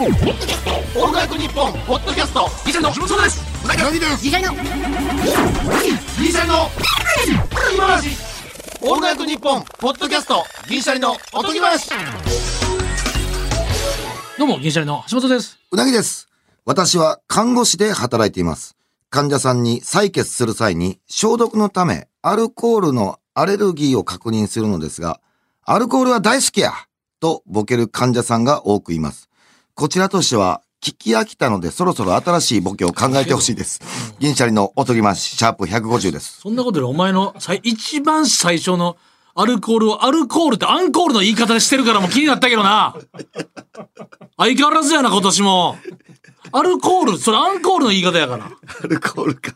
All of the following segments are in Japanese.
オールナイトニッポンポッドキャスト。ギシャリの木本です？うなぎですギシャリの。ギシャリの。今話オールナイトニッポンポッドキャスト。ギシャリのおとぎ話。どうも銀シャリの橋本です。うなぎです。私は看護師で働いています。患者さんに採血する際に消毒のためアルコールのアレルギーを確認するのですが、アルコールは大好きやとボケる患者さんが多くいます。こちらとしては、聞き飽きたのでそろそろ新しいボケを考えてほしいです。銀シャリのおとぎまし、シャープ150です。そんなことよりお前の一番最初のアルコールをアルコールってアンコールの言い方してるからもう気になったけどな。相変わらずやな今年も。アルコール、それアンコールの言い方やから。アルコールか。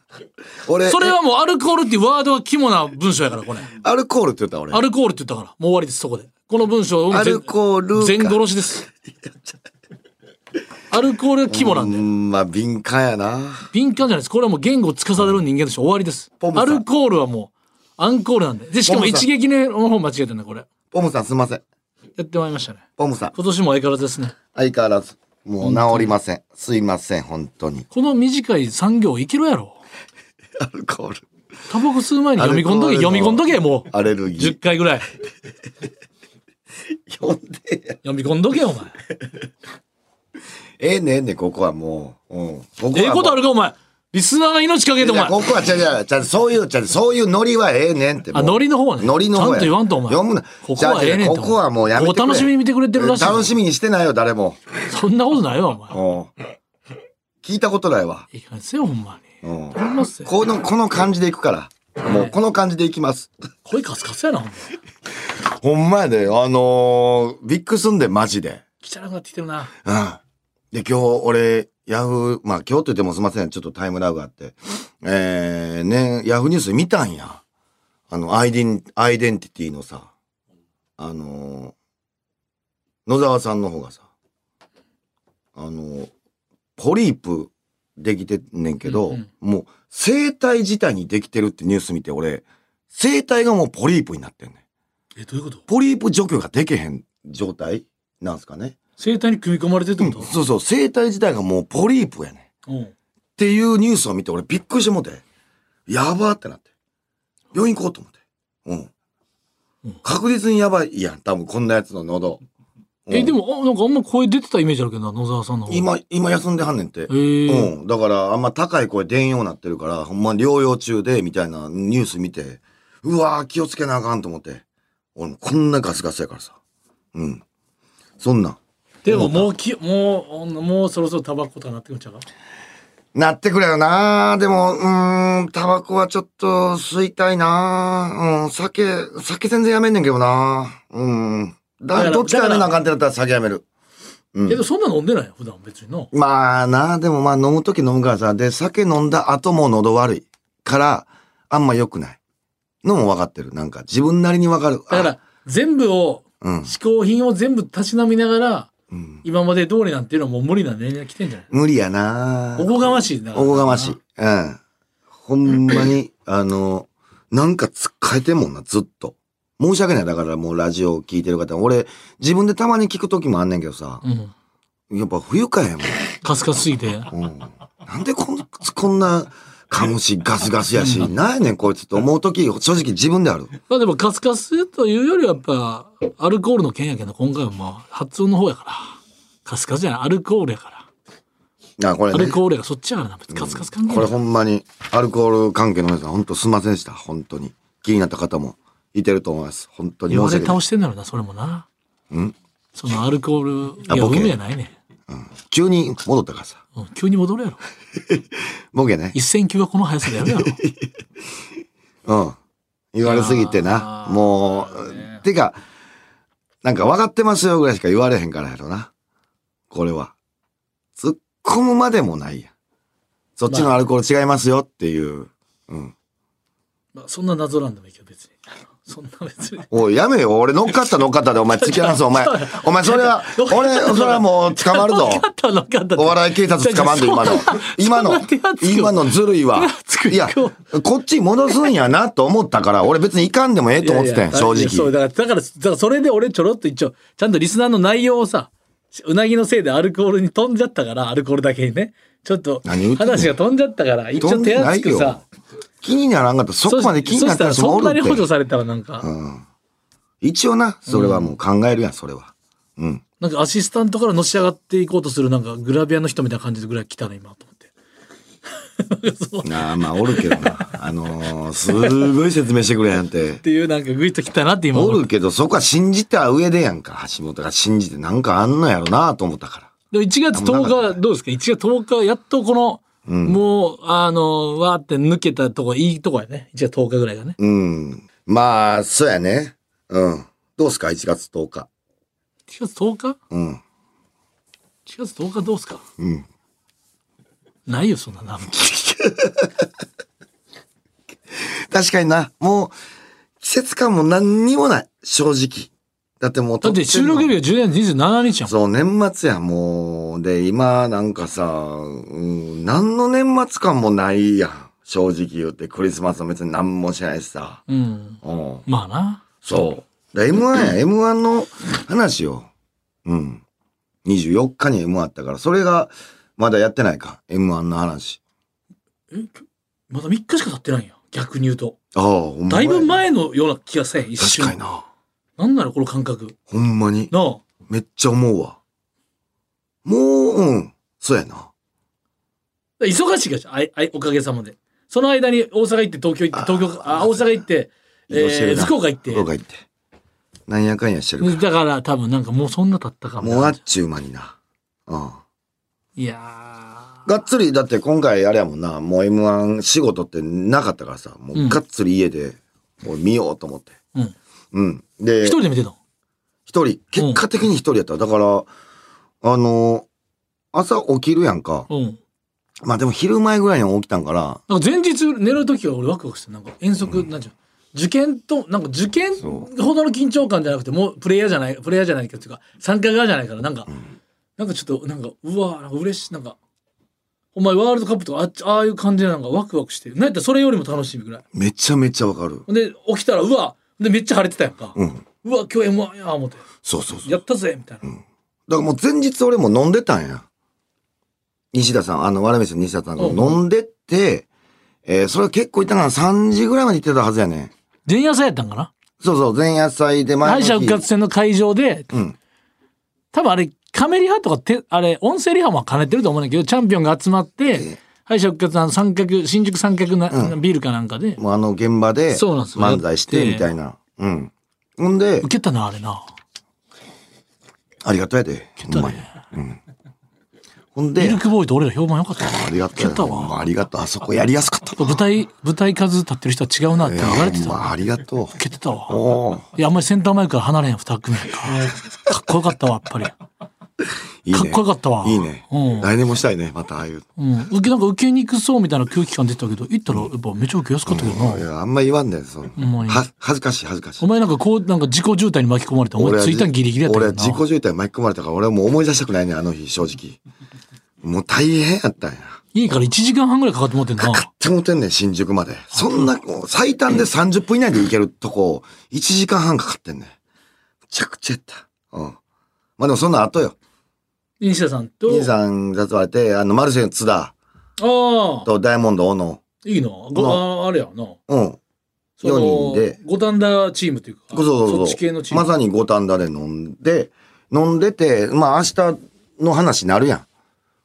俺。それはもうアルコールっていうワードは肝な文章やから、これ。アルコールって言った俺。アルコールって言ったから。もう終わりです、そこで。この文章をアルコール。全殺しです。アルコールが肝なんで。うん、まあ敏感やな。敏感じゃないです。これはもう言語を司る人間として終わりです。アルコールはもう、アンコールなんで。で、しかも一撃ねの方間違えてんだ、これ。ポムさんすみません。やってまいりましたね。ポムさん。今年も相変わらずですね。相変わらず。もう治りません。すいません、本当に。この短い産業生きろやろ。アルコール。タバコ吸う前に読み込んどけ、読み込んどけ、もう。アレルギー。10回ぐらい。読んで読み込んどけ、お前。ええねえねここはもう。うん。ええことあるか、お前。リスナーが命かけてお前。ここは、ちゃちゃ、ちゃ、そういう、ちゃ、そういうノリはええねんって。あ、ノリの方はね。ノリの方ちゃんと言わんと、お前。読むな。ここはええねんここはもうやめてくれ。楽しみに見てくれてるらしい。楽しみにしてないよ、誰も。そんなことないわ、お前。聞いたことないわ。いい感じよ、ほんまに。うん。この、この感じでいくから。もう、この感じでいきます。声カスカスやな、ほんま。ほんまやで、あのー、ビッグスンで、マジで。汚くなってきてるな。うん。で、今日、俺、ヤフー、まあ今日と言ってもすみません、ちょっとタイムラグがあって。えー、ね、ヤフーニュース見たんや。あの、アイデン、アイデンティティのさ、あの野沢さんの方がさ、あのポリープできてんねんけど、うんうん、もう生体自体にできてるってニュース見て、俺、生体がもうポリープになってんねん。え、どういうこと？ポリープ除去ができへん状態なんすかね。生体に組み込まれてるってこと、うん、そうそう、生体自体がもうポリープやね。うん。っていうニュースを見て俺びっくりしてもって、やばってなって。病院行こうと思って。うん。うん、確実にやばいやん、多分こんなやつの喉。え、でも、なんかあんま声出てたイメージあるけどな、野沢さんの。今、今休んではんねんって。うん。だから、あんま高い声出んようになってるから、ほんま療養中で、みたいなニュース見て、うわー気をつけなあかんと思って。俺もこんなガスガスやからさ。うん。そんな。でももうき、もう、もうそろそろタバコとかなってくんちゃうか？なってくれよなでも、うん、タバコはちょっと吸いたいなうん、酒、酒全然やめんねんけどなうん。だどっちかやめなあかんってなったら酒やめる。うん。けどそんな飲んでない？よ、普段別にの。まあなでもまあ飲むとき飲むからさ、で、酒飲んだ後も喉悪いから、あんま良くない。のも分かってる。なんか自分なりに分かる。だから、全部を、うん、嗜好品を全部たしなみながら、今まで通りなんていうのはもう無理な年齢が来てんじゃない？無理やなおこがましいな。おこがましい。うん。ほんまに、あの、なんかつっかえてんもんな、ずっと。申し訳ない。だからもうラジオ聞いてる方、俺、自分でたまに聞く時もあんねんけどさ、うん、やっぱ不愉快やもん。カスカスすぎて。うん。なんでこんこんな、かもしガスガスやし、なんやねんこいつと思う時、正直自分である。まあでもカスカスというよりはやっぱ、アルコールの件やけど、今回はまあ発音の方やから。カスカスじゃない、アルコールやから。あ、これねアル。コールがそっちやからな。別にカツカツ関係これない。ほんまに、アルコール関係の皆さん、本当すいませんでした。本当に。気になった方もいてると思います。本当に言われ。倒してんだろうな、それもな。そのアルコール、いや、あボケ海やないね急に戻ったからさ。ん。うん急に戻るやろ。ボケね。一戦級はこの速さでやるやろ。うん。言われすぎてな。もう、てか、なんか分かってますよぐらいしか言われへんからやろな。これは。突っ込むまでもないやん。そっちのアルコール違いますよっていう。うん。まあ、そんな謎なんでもいいけど。そんな別に。おい、やめよ。俺乗っかった乗っかったでお前突き放す。お前、お前それは、俺、それはもう捕まるぞ。乗っかった乗っかったお笑い警察捕まんで、今の。今の、今のずるいわ。いや、こっち戻すんやなと思ったから、俺別にいかんでもええと思ってたんや、正いやそう、直。だから、だから、だからそれで俺ちょろっと一応、ちゃんとリスナーの内容をさ、うなぎのせいでアルコールに飛んじゃったから、アルコールだけにね。ちょっと、話が飛んじゃったから、一応手厚くさ、気にならんかった。そこまで気になったそしたらそんなに。補助されたらなんか、一応な、それはもう考えるやん、それは。うん。なんかアシスタントからのし上がっていこうとするなんかグラビアの人みたいな感じでぐらい来たな今と思って。ああ、まあ、おるけどな。あのー、すごい説明してくれやんてっ。ていうなんかグイッと来たなって今おるけど、そこは信じた上でやんか。橋本が信じてなんかあんのやろなと思ったから。でも1月10日どうですか ?1 月10日やっとこの、もうあのわーって抜けたとこいいとこやね。1月10日ぐらいがね。うん。まあ、そうやね。うん。どうすか ?1 月10日。1月10日？うん。1月10日どうすか？うん。ないよそんなな。確かにな。もう、季節感も何にもない。正直。だってもう、だって収録日が12月27日やもん。そう、年末や、もう。で、今、なんかさ、うん、何の年末感もないやん。正直言って、クリスマスも別に何もしないしさ。うん。うん。まあな。そう。で M1 や、M1 の話よ。うん。24日に M1 あったから、それが、まだやってないか。M1 の話。まだ3日しか経ってないんや。逆に言うと。ああ、ほんまやだいぶ前のような気がせん、一瞬。確かにな。なんなのこの感覚。ほんまに。なあ。めっちゃ思うわ。もう、うん。そうやな。忙しいからじゃんあいあいおかげさまで。その間に大阪行って東京行って、東京、あ、大阪行って、移動してえー、福岡行って。福岡行って。なんやかんやしてるかだから多分なんかもうそんな経ったから。も。もうあっちゅう間にな。うん。いやがっつり、だって今回あれやもんな、もう M1 仕事ってなかったからさ、もうがっつり家で、もう見ようと思って。うん。うん。ー。で、一人で見てたの？一人、結果的に一人やった。だから、あの、朝起きるやんか。うん。まあでも昼前ぐらいに起きたんから、なんか前日寝る時は俺ワクワクしてなんか遠足、なんちゅう受験と、なんか受験そほどの緊張感じゃなくて、もうプレイヤーじゃない、プレイヤーじゃないかっていうか、参加側じゃないから、なんか、なんかちょっと、なんか、うわなんか嬉しい、なんか、お前ワールドカップとかあああいう感じでなんかワクワクして、なんやったらそれよりも楽しみぐらい。めちゃめちゃわかる。で、起きたら、うわで、めっちゃ晴れてたやんか。うん。うわ、今日 M1 や、思って。そうそうそう。やったぜみたいな。だからもう前日俺も飲んでたんや。西田さん、あの、わらめしの西田さんがうん飲んでって、えーそれ結構いったかな、3時ぐらいまで行ってたはずやね。前夜祭やったんかな？そうそう、前夜祭で前敗者復活戦の会場で、うん。多分あれ、カメリハとかて、あれ、音声リハも兼ねてると思うんだけど、チャンピオンが集まって、敗者復活の三角、新宿三角な、ビールかなんかで、もうあの現場でそうなんですよ漫才してみたいな。うん。ほんで受、けたな、あれな。ありがとうやで。ほんまに。うん。ほんでミル、クボーイと俺ら評判良かったな。ありがとうやけたわ。ありがとう。あそこやりやすかったな。舞台、舞台数立ってる人は違うなって言われてたまありがと受けてたわ。いや、あんまりセンターマイクから離れへん二組。かっこよかったわ、やっぱり。いいね。かっこよかったわいいね。うん来年もしたいね。またああいう。うん。受け、なんか受けにくそうみたいな空気感出てたけど、行ったらやっぱめちゃ受けやすかったけどな。いや、あんま言わんねん。そのは恥ずかしい恥ずかしいお。前なんかこう、なんか自己渋滞に巻き込まれて、お前は着いたんギリギリやった俺。は自己渋滞巻き込まれたから、俺はもう思い出したくないねんあの日、正直。もう大変やったんや。家から1時間半ぐらいかかって持ってんな。って思ってんねん、新宿まで。そんな、最短で30分以内で行けるとこ、1時間半かかってんねん。めちゃくちゃやった。うん。まあでもそんな後よ。西田さんと？兄さんがわれて、あの、マルセイの津田ああ、とダイヤモンド小野。いいな。ごああれやな。うん。その四人で五反田チームというか。そうそうそう。そっち系のチーム。まさに五反田で飲んで、飲んでて、まあ明日の話になるやん。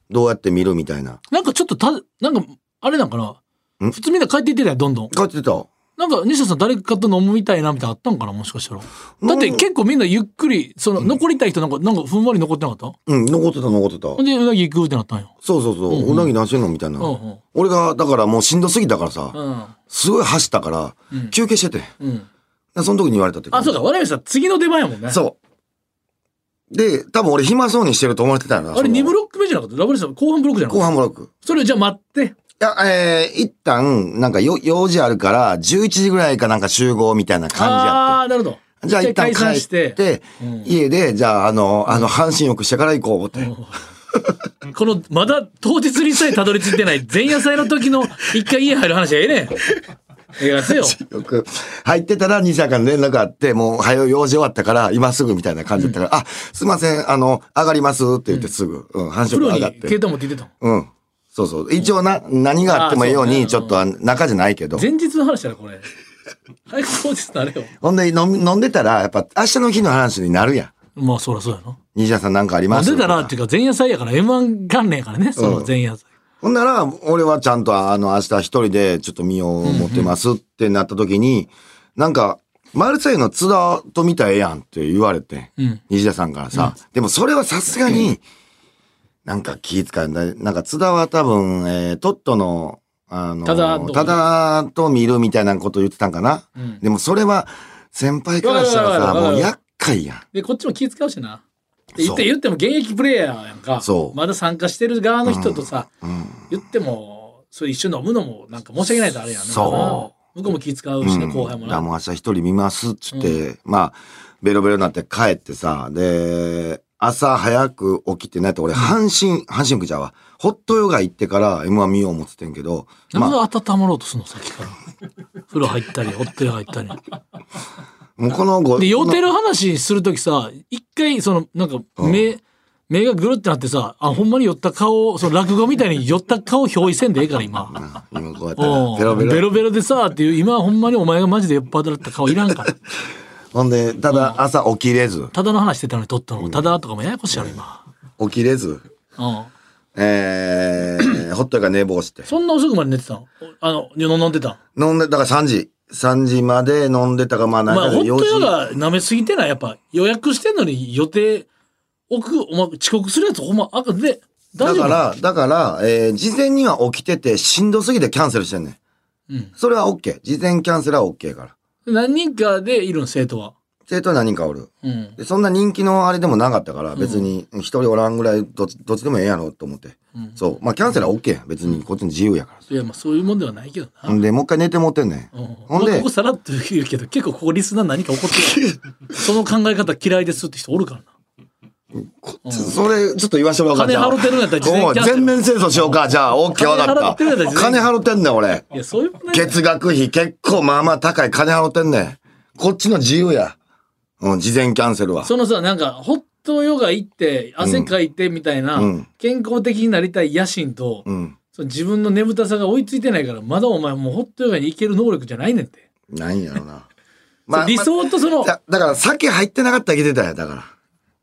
どうやって見るみたいな。なんかちょっとた、なんか、あれなんかな。ん？普通みんな帰っていってたよ、どんどん。帰ってた。なんか、西田さん誰かと飲むみたいなみたいなのあったんかなもしかしたら。だって結構みんなゆっくり、その、残りたい人なんか、なんかふんわり残ってなかった？うん、残ってた残ってた。ほんで、うなぎ行くってなったんよ。そうそうそう。うなぎ何してんのみたいな。俺が、だからもうしんどすぎたからさ、うん。すごい走ったから、休憩してて。うん。でその時に言われたって。あ、そうか、我々さん次の出番やもんね。そう。で、多分俺暇そうにしてると思われてたよな。あれその2ブロック目じゃなかった？ラブレスさん後半ブロックじゃなか後った？半ブロック。それじゃあ待って。いや、えー、一旦、なんかよ、用事あるから、11時ぐらいかなんか集合みたいな感じやああー、なるほど。って。じゃあ一旦帰っして。て、家で、じゃあ、あの、あの、半身浴してから行こうって。この、まだ当日にさえたどり着いてない前夜祭の時の一回家入る話はええねん。ええやつよ。よく、入ってたら西田から連絡あって、もう、早い用事終わったから、今すぐみたいな感じだったから、あ、すいません、あの、上がりますって言ってすぐ、うん、半身プロに浴上がって。携帯持って行ってたの？うん。そうそう。一応な、何があってもいいように、ちょっと中じゃないけど。前日の話だろ、これ。早く当日のあれよ。ほんで飲み飲んでたら、やっぱ明日の日の話になるやん。まあ、そらそうやな。西田さんなんかあり飲んますでたらっていうか前夜祭やから M1 関連やからね、その前夜祭。ほんなら、俺はちゃんとあの、明日一人でちょっと身を持ってますってなった時に、なんか、マルセイの津田と見たらええやんって言われて、ん西田さんからさ、でもそれはさすがに、なんか気遣うんだ。なんか津田は多分、えー、トットの、あの、多田とただと見るみたいなこと言ってたんかな？んでもそれは、先輩からしたらさ、もう厄介やん。で、こっちも気遣うしな。で言って言っても現役プレイヤーやんか。そうまだ参加してる側の人とさ、言っても、それ一緒に飲むのもなんか申し訳ないとあれやんな。そう向こうも気遣うしね、うん後輩もな。もう明日一人見ますっつって、まあ、ベロベロになって帰ってさ、で、朝早く起きてないと俺、阪神、阪神区じゃわ。ホットヨガ行ってから M1 見よう思っててんけど、なんでまあ、温まろうとするの、さっきから。風呂入ったり、ホットヨガ入ったり。もうこのご、で、酔ってるる話するときさ、一回、その、なんか、目、目がぐるってなってさ、あ、ほんまに酔った顔、その落語みたいに酔った顔表示せんでええから、今。今こうやったらおうベロベロ。ベロベロでさ、っていう、今はほんまにお前がマジで酔っ払った顔いらんから。ほんで、ただ朝起きれず、ただの話してたのに撮ったの。ただとかもややこしいやろ、今。起きれず、うん。えー、ホットヨガ寝坊して。そんな遅くまで寝てたの？あの、飲んでた飲んで、だから3時。3時まで飲んでたか、まあ、なんまあ、か4ホットヨ時。ガ舐めすぎてない？やっぱ予約してんのに予定置く、お前遅刻するやつほんま、あかんで、大丈夫だから、だから、えー事前には起きてて、しんどすぎてキャンセルしてんねん。うんそれは OK。事前キャンセルは OK から。何人かでいるの、生徒は？生徒は何人かおる。うん。でそんな人気のあれでもなかったから、別に一人おらんぐらいどっち、どっちでもええやろと思って。そう。まあ、キャンセルは OK や。別にこっちの自由やから。いや、まあそういうもんではないけどな。ほんで、もう一回寝てもってんねん。うんほんでまあここさらっと言うけど、結構ここリスナー何か怒ってる。その考え方嫌いですって人おるからな。それ、ちょっと言わしてもらおうか。金払ってるんやったら事前全面戦争しようか。じゃあ、OK わかった。金払ってんねん、俺。いや、そういう問題月額費結構まあまあ高い金払ってんねん。こっちの自由や。うん、事前キャンセルは。そのさ、なんか、ホットヨガ行って、汗かいてみたいな、うん健康的になりたい野心と、うん。その自分の眠たさが追いついてないから、まだお前もうホットヨガに行ける能力じゃないねんって。ないんやろな。そう理想とその、だだから酒入ってなかったらいけてたんや、だから。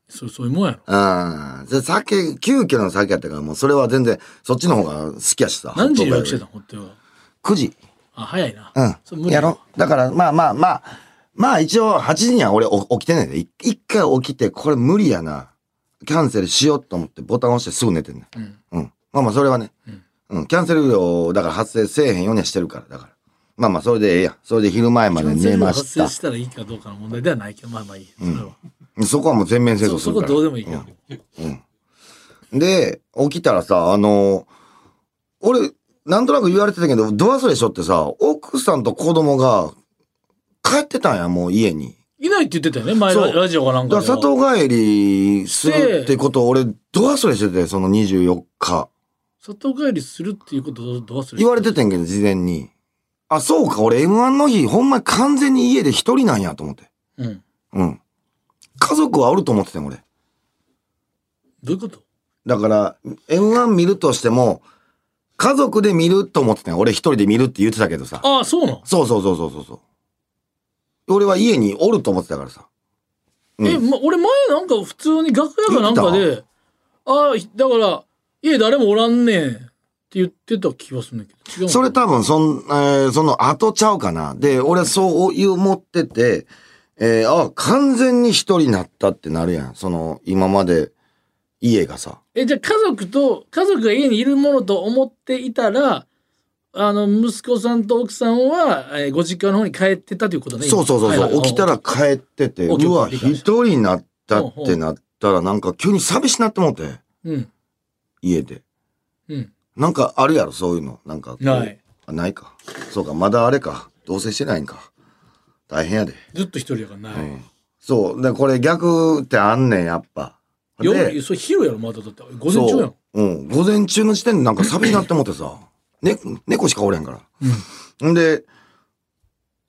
そうそういうもんやろ。ああ、酒、急遽の酒やったから、もうそれは全然、そっちの方が好きやしさ。何時に予約してたたのホットヨガ。?9 時。あ、早いな。うん。理やろだから、まあまあまあ、まあ一応8時には俺お起きてんねんで。い一回起きて、これ無理やな。キャンセルしようと思ってボタン押してすぐ寝てんねん。うん。まあまあそれはね。うん。キャンセル料、だから発生せえへんようにはしてるから、だから。まあまあそれでええやん。それで昼前まで寝ました発生。したらいいかどうかの問題ではないけど、まあまあいい。それは。そこはもう全面戦争そそこするから。どうでもいいけど。で、起きたらさ、あの俺、なんとなく言われてたけど、ド忘れしょってさ、奥さんと子供が帰ってたんや、もう家に。いないって言ってたよね、前そうララジオかなんだかかでは。ら里帰りするってことを俺、ド忘れしてて、その24日。里帰りするっていうことをどう忘れ言われててんけど、事前に。あ、そうか、俺 M1 の日、ほんまに完全に家で一人なんやと思って。うん。うん。家族はおると思っててん、俺。どういうこと？だから、M1 見るとしても、家族で見ると思ってたん俺一人で見るって言ってたけどさ。ああ、そうなん、そうそうそうそうそうそう。俺は家におると思ってたからさ。うんえ、ま、俺前なんか普通に楽屋かなんかで、ああ、だから、家誰もおらんねんって言ってた気がするんだけど。違うのそれ多分、そん、えーその後ちゃうかな。で、俺そういう思ってて、えーあ、完全に一人になったってなるやん。その、今まで、家がさ。え、じゃあ家族と、家族が家にいるものと思っていたら、あの、息子さんと奥さんは、えーご実家の方に帰ってたということね。そうそうそうそう、はいはい起きたら帰ってて、おうわ、一人になったってなったら、なんか急に寂しなって思って、うん。家で。うん。なんかあるやろ、そういうの。なんか。ない。あないか。そうか、まだあれか。同棲してないんか。大変やで。ずっと一人やからない。そう。で、これ逆ってあんねん、やっぱ。夜、それ昼やろ、まだだって。午前中やん。そう。うん。午前中の時点でなんか寂しなって思ってさ。ね、猫しかおれんから。んで、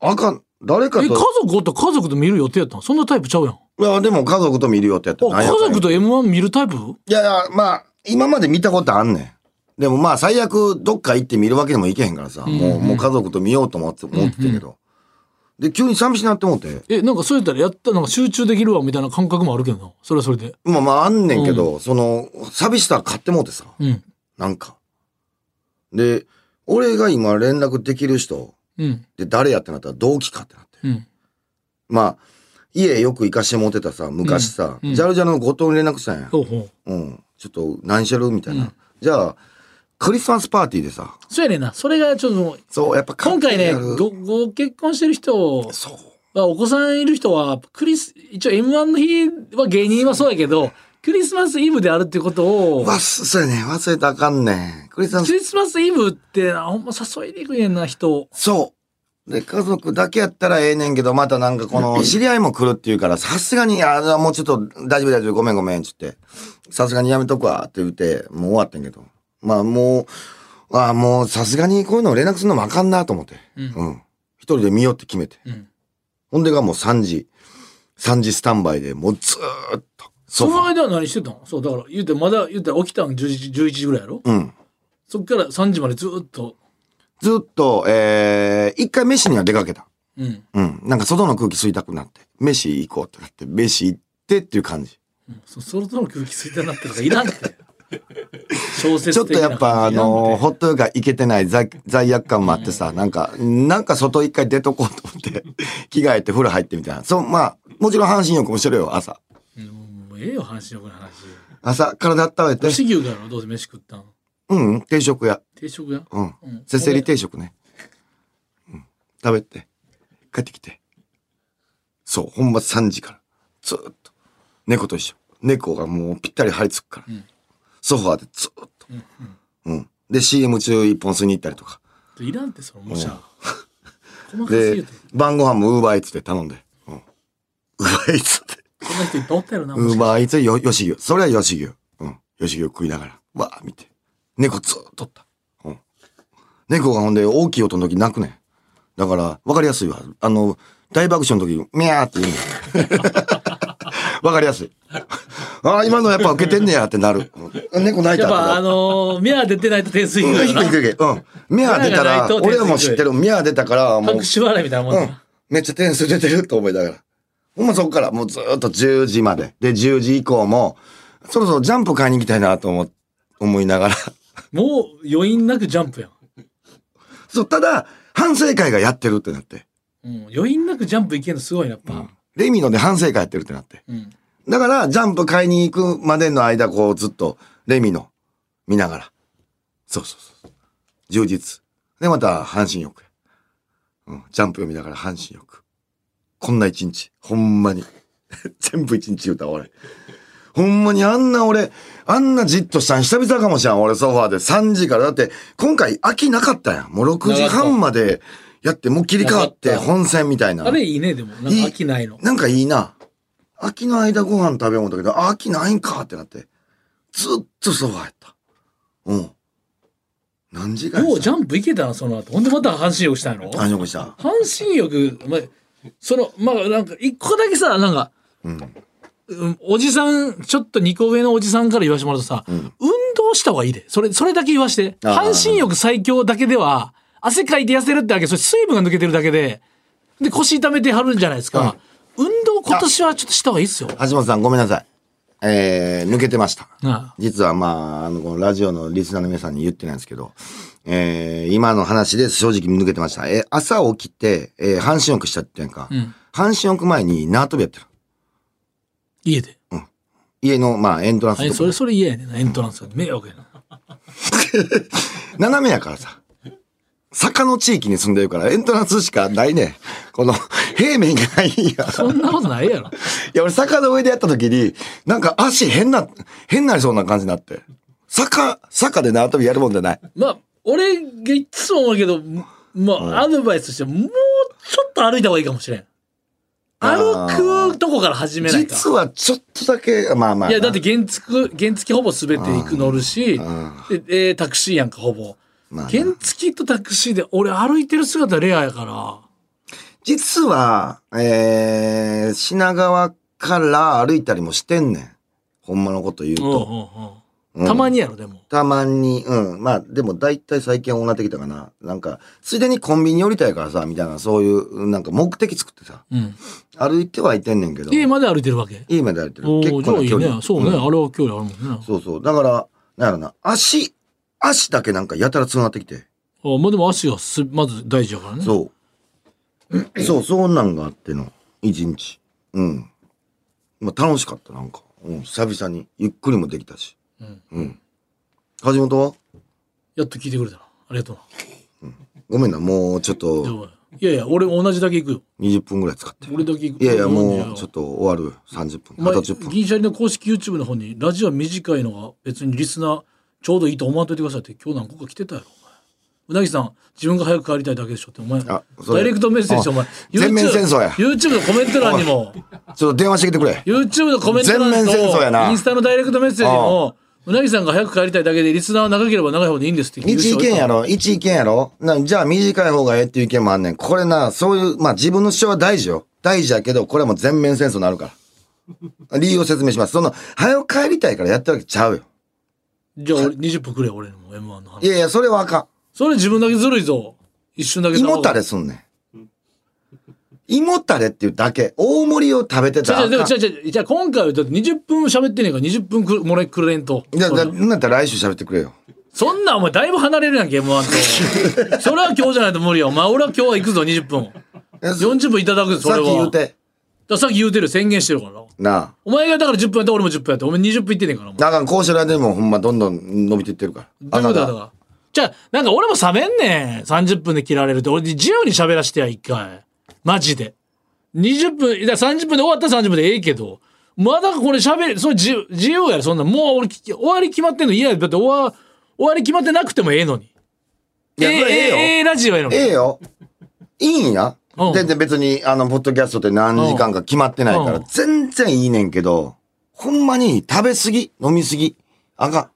あかん、誰かえ、家と。族おったら家族と見る予定やったん？そんなタイプちゃうやん。いや、でも家族と見るよってやってあ、家族と M1 見るタイプ？いやいや、まあ、今まで見たことあんねん。でもまあ、最悪どっか行って見るわけでもいけへんからさ。もう、もう家族と見ようと思って、思ってたけど。で、急に寂しなって思って。え、なんかそうやったらやったなんか集中できるわみたいな感覚もあるけどな。それはそれで。まあまあ、あんねんけど、その、寂しさ買ってもうてさ。うん。なんか。で、俺が今連絡できる人、うん。で、誰やってなったら同期かってなって。うん。まあ、家よく行かしてもってたさ、昔さ、うんうんジャルジャルの後藤に連絡したんや。ほうほう。うん。ちょっと、何してる？みたいな。じゃあ、クリスマスパーティーでさ、そうやねんな。それがちょっと、そう、やっぱ今回ね、ご、ご結婚してる人、そう。まあ、お子さんいる人は、クリス、一応 M1 の日は芸人はそうやけど、クリスマスイブであるってことを、わ、そうやね。忘れたらあかんねん。クリスマス、クリスマスイブってな、ほんま誘いにくいねんな、人。そう。で、家族だけやったらええねんけど、またなんかこの、知り合いも来るって言うから、さすがに、あ、もうちょっと、大丈夫大丈夫、ごめんごめん、つって。さすがにやめとくわ、って言って、もう終わってんけど。まあもう、あもうさすがにこういうの連絡するのもあかんなと思って。うん。一人で見ようって決めて。んほんでがもう3時、3時スタンバイで、もうずーっと。その間は何してたのそう、だから言うて、まだ言うたら起きたん10時、11時ぐらいやろ？うん。そっから3時までずっと、ずっと、えー、一回飯には出かけた。うん。うん。なんか外の空気吸いたくなって、飯行こうってなって、飯行ってっていう感じ。そ、そろそろ空気吸いたなってとかいらんって。ちょっとやっぱあの、てほっとがいけてない罪罪悪感もあってさ、なんか、なんか外一回出とこうと思って、着替えて風呂入ってみたいな。そう、まあ、もちろん半身浴もしてるよ、朝。もうええよ、話のこの話。朝、体温めて。牛牛からどうせ飯食ったんうん、定食屋。定食屋？うんん。せせり定食ね。うん。食べて、帰ってきて。そう、ほんま3時から。ずーっと。猫と一緒。猫がもうぴったり張り付くから。ソファーでずーっと。うん。で、CM 中一本吸いに行ったりとか。いらんって、その、もしゃ。でて。、晩ご飯もウーバーイーツで頼んで。うん。ウーバーイーツで。こんな人いっぱいおったやろな。ウーバーイーツでよ、吉牛。それは吉牛。うん。吉牛食いながら。わー見て。猫ずーっとおった。うん。猫がほんで大きい音の時泣くねん。だから、わかりやすいわ。あの、大爆笑の時、ミャーって言うねん。わかりやすい。ああ、今のやっぱ受けてんねやってなる。うん猫泣いやっぱ、あたってなる。のー、目は出てないと点数いくな。いくいくいく。うん。ミャー出たら、ミャーがないと点数俺はもう知ってる。ミャー出たから、もう拍、手笑いみたいなもんうん。めっちゃ点数出てると思いながら。ほんまそこからもうずーっと10時まで。で、10時以降も、そろそろジャンプ買いに行きたいなと思、思いながら。もう余韻なくジャンプやん。そう、ただ、反省会がやってるってなって。うん、余韻なくジャンプいけるのすごいな、やっぱ。レミので反省会やってるってなって。うん。だから、ジャンプ買いに行くまでの間、こう、ずっと、レミの、見ながら。そうそうそう。充実。で、また、半身浴や。うん。ジャンプ読みながら半身浴。こんな一日。ほんまに。全部一日言うたわ、俺。ほんまにあんな俺、あんなじっとしたん久々かもしれん。俺ソファーで3時から。だって、今回空きなかったやん。もう6時半までやって、もう切り替わって本戦みたいな。あれいいね、でも。なんか飽きないの。なんかいいな。秋の間ご飯食べようと思ったけど、あ秋ないんかってなって。ずっとソファーやった。うん。何時間ようジャンプいけたな、その後。ほんでまた半身浴したんやろ何をした半身浴、まあ、その、まあ、なんか、一個だけさ、なんか、うんおじさん、ちょっと二個上のおじさんから言わしてもらうとさ、運動した方がいいで。それ、それだけ言わして。半身浴最強だけでは、汗かいて痩せるってわけ、それ水分が抜けてるだけで、で、腰痛めてはるんじゃないですか。運動今年はちょっとした方がいいっすよ。橋本さんごめんなさい。えー、抜けてました。あ実はまあ、あの、このラジオのリスナーの皆さんに言ってないんですけど、えー、今の話で正直抜けてました。えー朝起きて、えー、半身浴したってやんか。ん半身浴前に縄跳びやってる。家で。家の、まあ、エントランスそれ、それ嫌やねんな、エントランスが。迷惑やな。斜めやからさ。坂の地域に住んでるから、エントランスしかないね。この、平面がないんや。そんなことないやろ。いや、俺坂の上でやった時に、なんか足変な、変なりそうな感じになって。坂、坂で縄跳びやるもんじゃない。まあ、俺がいつも思うけど、まあ、アドバイスとしては、もうちょっと歩いた方がいいかもしれん。歩くとこから始めないか。実はちょっとだけ、まあまあ。いや、だって原付、原付ほぼ全て行く乗るし、で、えータクシーやんか、ほぼ。まあ原付とタクシーで、俺歩いてる姿レアやから。実は、えー、品川から歩いたりもしてんねん。ほんまのこと言ううんと。うんうんたまにやろ、でも。たまに、うん。まあ、でも大体最近はこうなってきたかな。なんか、ついでにコンビニ降りたいからさ、みたいな、そういう、なんか目的作ってさ、うん。歩いてはいてんねんけど。家まで歩いてるわけ？家まで歩いてる。お結構な距離。ね。そうね。んあれは距離あるもんね。そうそう。だから、なんやろな、足、足だけなんかやたらつながってきて。あまあでも足がすまず大事やからね。そう。そう、そんなんがあっての、一日。うん。まあ、楽しかった、なんか。うん、久々に。ゆっくりもできたし。うん。橋本は？やっと聞いてくれたな。ありがとうな。ごめんな、もうちょっと、いやいや、俺同じだけ行くよ。20分ぐらい使って。俺だけ行く。いやいや、も40う、ちょっと終わる。30分。お前あと10分。銀シャリの公式 YouTube の方に、ラジオ短いのが別にリスナーちょうどいいと思わんといてくださいって今日何個か来てたやろ。お前うなぎさん、自分が早く帰りたいだけでしょって、お前、ダイレクトメッセージお前、全面戦争や YouTube のコメント欄にも、ちょっと電話してきてくれ。YouTube のコメント欄全面戦争やなと、インスタのダイレクトメッセージも、うなぎさんが早く帰りたいだけで、リスナーは長ければ長い方でいいんですって一人意見やろ一意見やろなじゃあ短い方がええっていう意見もあんねん。これな、そういう、まあ自分の主張は大事よ。大事やけど、これはもう全面戦争になるから。理由を説明します。その、早く帰りたいからやってるわけちゃうよ。じゃあ俺20分くれよ、俺の M1 の話。いやいや、それはあかそれ自分だけずるいぞ。一瞬だけん。胃もたれすんねん。胃もたれっていうだけ。大盛りを食べてたらあかん。じゃあ、じゃあ、じゃあ今回はだって20分喋ってんねんから20分くもらえくれんと。じゃあ、それじゃあなんだったら来週喋ってくれよ。そんなんお前だいぶ離れるやんけ、M1 と。それは今日じゃないと無理や。お前、俺は今日は行くぞ、20分。えそ40分いただくぞ、そされは。っき言うて。ださっき言うてる、宣言してるからな。なあ。お前がだから10分やって俺も10分やって、お前20分いってんねんから。もうあかん、こうしてる間にもほんまどんどん伸びていってるから。どういうことだ？だから。じゃあ、なんか俺も冷めんねん。30分で切られるって。俺自由に喋らしてや、一回。マジで。20分、いや30分で終わったら30分でええけど、まだこれ喋る、それ自由自由やろ、そんな。もう俺、終わり決まってんの嫌や。だって終わ、終わり決まってなくてもええのに。いやええそれええよええええラジオやのに。ええよ。いいんや。うん全然別に、あの、ポッドキャストって何時間か決まってないからうん、全然いいねんけど、ほんまに食べ過ぎ、飲み過ぎ。あか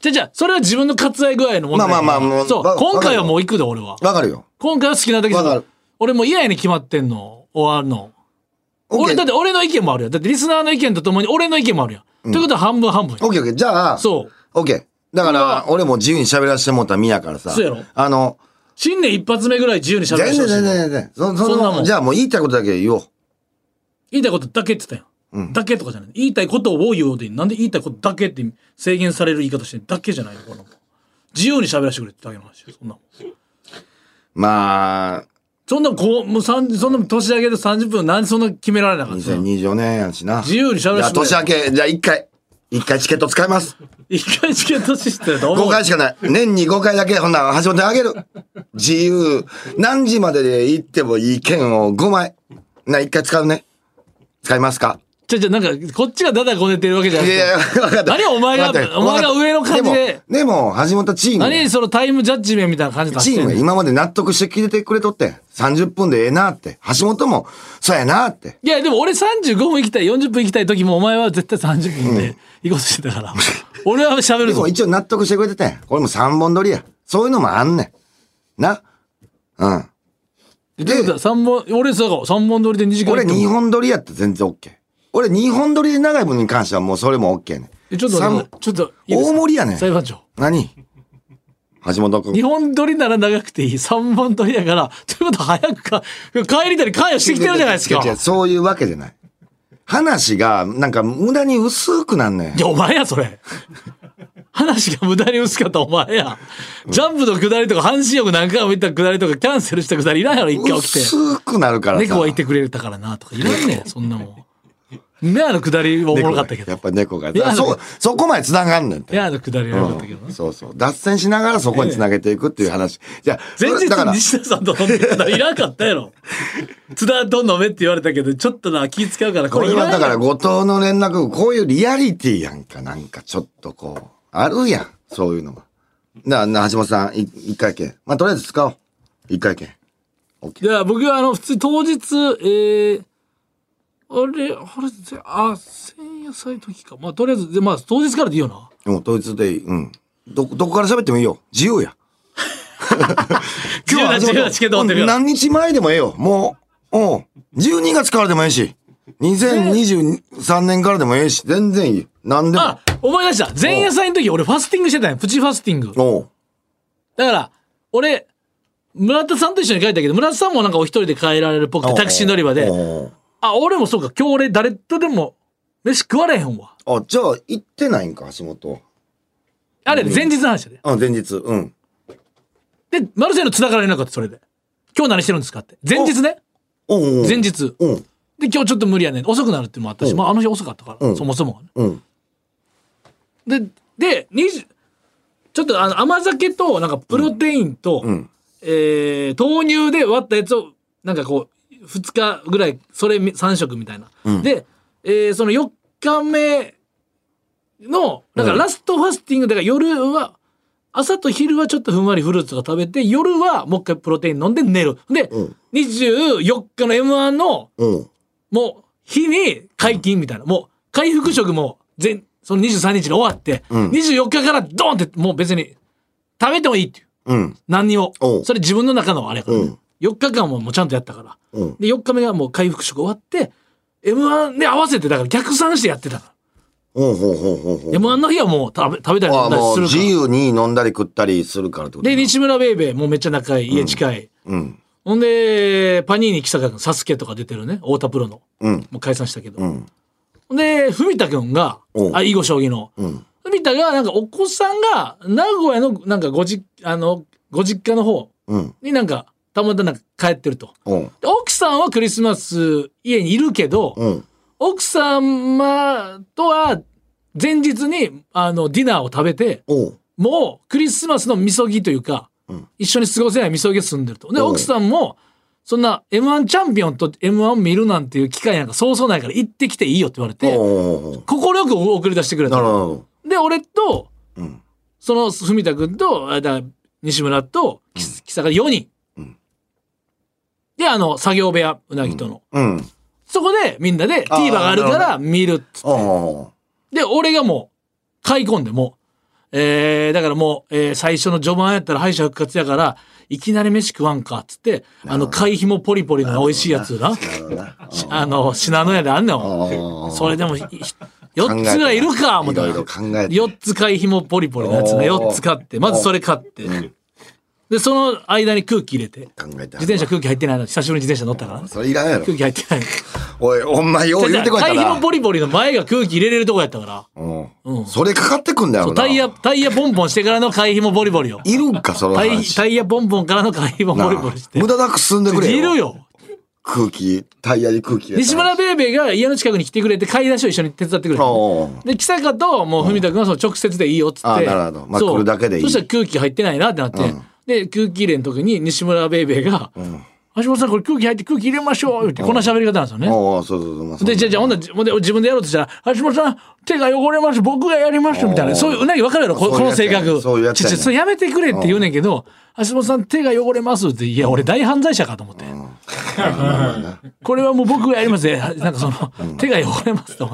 じゃあじゃあそれは自分の割愛具合の問題まあまあまあそうわ。今回はもう行くで、俺は。ん。わかるよ。今回は好きなだけわかる俺もう嫌やに決まってんの。終わるの。オッケー俺、だって俺の意見もあるよ。だってリスナーの意見とともに俺の意見もあるよ。ということは半分半分よ。オッケーオッケー。じゃあ、そう。オッケー。だから、俺も自由に喋らせてもらったら宮からさ。そうやろあの、新年一発目ぐらい自由に喋ら全然せてほしい全然全然。そそそんなもんのじゃあもう言いたいことだけ言おう。言いたいことだけって言ったやん。だけとかじゃない。言いたいことを言うようでいいなんで言いたいことだけって制限される言い方してだけじゃないのこの自由に喋らせてくれってだけの話よそんなもん。まあ、そんなこう、もう三そんな年上げで30分なんでそんな決められなかったの？2024年やしな。自由に喋らせてくれ年明け、じゃあ一回。一回チケット使います。一回チケットシステムと思5う。回しかない。年に5回だけ、ほんなら橋本にあげる。自由。何時までで行ってもいい券を5枚。な、1回使うね。使いますか？ちょちょ、なんか、こっちがダダこねてるわけじゃなくて。いやいや、分かった。何お前がお前が上の感じででも、橋本チームや。何そのタイムジャッジメントみたいな感じで出チームやしてんの今まで納得してきてくれとって。30分でええなって。橋本も、そうやなって。いや、でも俺35分行きたい、40分行きたい時もお前は絶対30分で行こうとしてたから。俺は喋るぞでも。一応納得してくれてて。これも3本撮りや。そういうのもあんねん。な。うん。で、ということは三本、俺さ、3本撮りで2時間俺行っても2本撮りやって全然 OK。俺2本撮りで長い分に関してはもうそれも OK ね。えちょっとちょっといいですか、大盛りやねん裁判長。何？橋本君。2本撮りなら長くていい。3本撮りだから、ということは早くか、帰りたり関与してきてるじゃないですか違う違う。そういうわけじゃない。話が、なんか無駄に薄くなんねんい。や、お前や、それ。話が無駄に薄かったお前や。ジャンプの下りとか、半身浴何回も行った下りとか、キャンセルした下りいらんやろ、一回起きて。薄くなるからさ。猫はいてくれたからな、とか、いらんねん、そんなもん。ねあの下りはおもろかったけど。やっぱ猫が。そ、そこまで繋がんねんって。ねあの下りはよかったけどね。そうそう。脱線しながらそこに繋げていくっていう話。じゃあ、前日だから、西田さんと飲んでたらいらんかったやろ。津田と飲めって言われたけど、ちょっとな、気使うから、ここれはだから後藤の連絡、こういうリアリティやんか、なんかちょっとこう、あるやん、そういうのが。な、な、橋本さん、い一回券。まあ、とりあえず使おう。一回券。いや、僕はあの、普通に当日、えー、あれ、あれ、ぜあ、前夜祭の時か。まあ、とりあえず、でまあ、当日からでいいよな。もう統一でいい。うん。ど、どこから喋ってもいいよ。自由や。自由な自由なチケット持ってるよ何日前でもええよ。もう、うん。12月からでもええし。2023年からでもええし。全然いい。何でもあ。、思い出した。前夜祭の時、俺ファスティングしてたんや。プチファスティング。おうだから、俺、村田さんと一緒に帰ったけど、村田さんもなんかお一人で帰られるっぽくて、タクシー乗り場で、おうあ、俺もそうか、今日俺誰とでも飯食われへんわ。あ、じゃあ、行ってないんか、橋本。あれ、前日の話やで。うん、前日。うん。で、マルセイの繋がられなかった、それで。今日何してるんですかって。前日ね。おうおう前日。うん。で、今日ちょっと無理やねん。遅くなるっていうのもあったし、うんまあ、あの日遅かったから、うんそもそもがね。うん。で、で、20ちょっとあの甘酒と、なんかプロテインと、んえー豆乳で割ったやつを、なんかこう、2日ぐらい、それ3食みたいな。で、えーその4日目の、だからラストファスティングだから夜は、朝と昼はちょっとふんわりフルーツとか食べて、夜はもう一回プロテイン飲んで寝る。で、うん24日の M1 のうん。もう、日に解禁みたいな。もう、回復食も、全、その23日が終わって、ん24日からドーンって、もう別に、食べてもいいっていう。うん。何にもお。うそれ自分の中のあれやから、うん4日間ももうちゃんとやったから。うん。で、4日目がもう回復食終わって、M1 で合わせて、だから逆算してやってたかほうほうほうほうほう。ら。M1 の日はもう食べ食べたり飲あもうんだりするから。自由に飲んだり食ったりするからってことで、西村ベイベーもうめっちゃ仲いい、家近い。うん。ほんで、パニーニ木坂君、サスケとか出てるね、太田プロの。うん。もう解散したけど。うん。ほんで、文田君があ、囲碁将棋の。うん。文田が、なんかお子さんが、名古屋の、なんかご実、あの、ご実家の方うん。になんか、たまたま帰ってると。うん。で奥さんはクリスマス家にいるけど、うん。奥様とは前日にあのディナーを食べて。もうクリスマスのみそぎというか、ん一緒に過ごせないみそぎが住んでるとで奥さんもそんな m 1チャンピオンと m 1を見るなんていう機会なんかそうそうないから行ってきていいよって言われて快く送り出してくれた。で俺とうん。その文田君とあだ西村と木木坂4人、んであの作業部屋うなぎとの、うん。そこでみんなで TVer があるから見るっつって。で、俺がもう、買い込んでも。う、えー、だからもう、えー最初の序盤やったら敗者復活やから、いきなり飯食わんかっつって、あの、貝ひもポリポリの美味しいやつな。なるほどな。し あの、信濃屋であんねん。それでも、4つぐらいいるか、思っいろいろ考えて。4つ貝ひもポリポリのやつが4つ買って、まずそれ買って、で、その間に空気入れて、考えて。自転車空気入ってないの、久しぶりに自転車乗ったからな。それいらんやろ空。気入ってない。おい、ほんまよう言うてこいったな。貝ひもポリポリの前が空気入れれるとこやったから。うん。それかかってくんだよな。タイヤ、タイヤポンポンしてからの貝ひもボリボリよ。いるんか、そのタイ話。タイヤポンポンからの貝ひもボリボリして。無駄なく進んでくれよ。いるよ。空気、タイヤに空気西村ベイベーが家の近くに来てくれて、買い出しを一緒に手伝ってくれた。おうで、木坂と、もう、文田君はその直接でいいよっつって。あなるほどまあ来るだけでいいそしたら空気入ってないなってなって。で、空気入れの時に西村ベイベーが、橋本さんこれ空気入って空気入れましょうって、こんな喋り方なんですよね。おうそうそうそうまあそう。で、じゃあ、じゃあ、ほんなら自分でやろうとしたら、橋本さん、手が汚れます、僕がやります、みたいな。そういう、うなぎ分かるやろ、ここの性格。そういうやつやねちょちょそれやめてくれって言うねんけど、橋本さん、手が汚れますって、いや、俺大犯罪者かと思って。これはもう僕がやりますね。なんかその、手が汚れますと。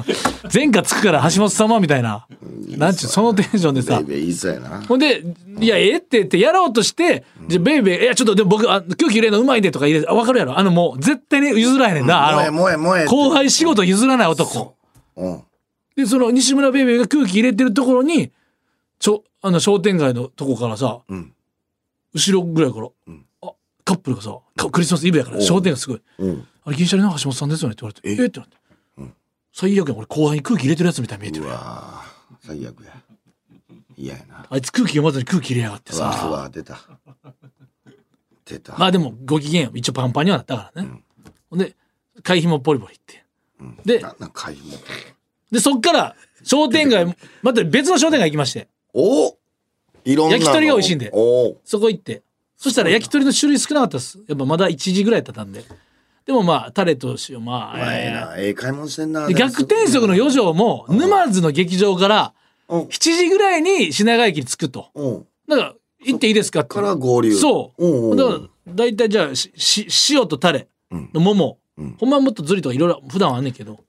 前科つくから橋本様みたいな。なんちゅう、そのテンションでさ。ほんで、いや、ええって言ってやろうとして、じゃあベイベー、いや、ちょっとでも僕、あ空気入れるのうまいでとか入れて、あわかるやろあのもう、絶対に譲らへんねんな。あの、後輩仕事譲らない男。うん。で、その西村ベイベーが空気入れてるところに、ちょ、あの商店街のとこからさ、ん後ろぐらいから、あ、カップルがさ、かクリスマスイブやから、商店街すごい。うん。あれ、銀シャリの橋本さんですよねって言われて、えってなって。最悪や俺後輩に空気入れてるやつみたいに見えてるわー最悪や。嫌やな。あいつ空気読まずに空気入れやがってうわうさわ出た。出た。まあでもご機嫌よ一応パンパンにはなったからね、ほんで会費もポリポリってでななんかいもうでそっから商店街 また別の商店街行きましておいろんなの。焼き鳥が美味しいんでおそこ行ってそしたら焼き鳥の種類少なかったです。やっぱまだ1時ぐらいだったんで。でもまあタレと塩まあ、えええな。ええ買い物してんな。逆転色の余剰も沼津の劇場からうん。7時ぐらいに品川駅に着くと。うん。だから行っていいですかってから合流。そう。だから大体じゃあしし塩とタレの桃、うん。ほんまはもっとずりとかいろいろ普段はあんねんけど。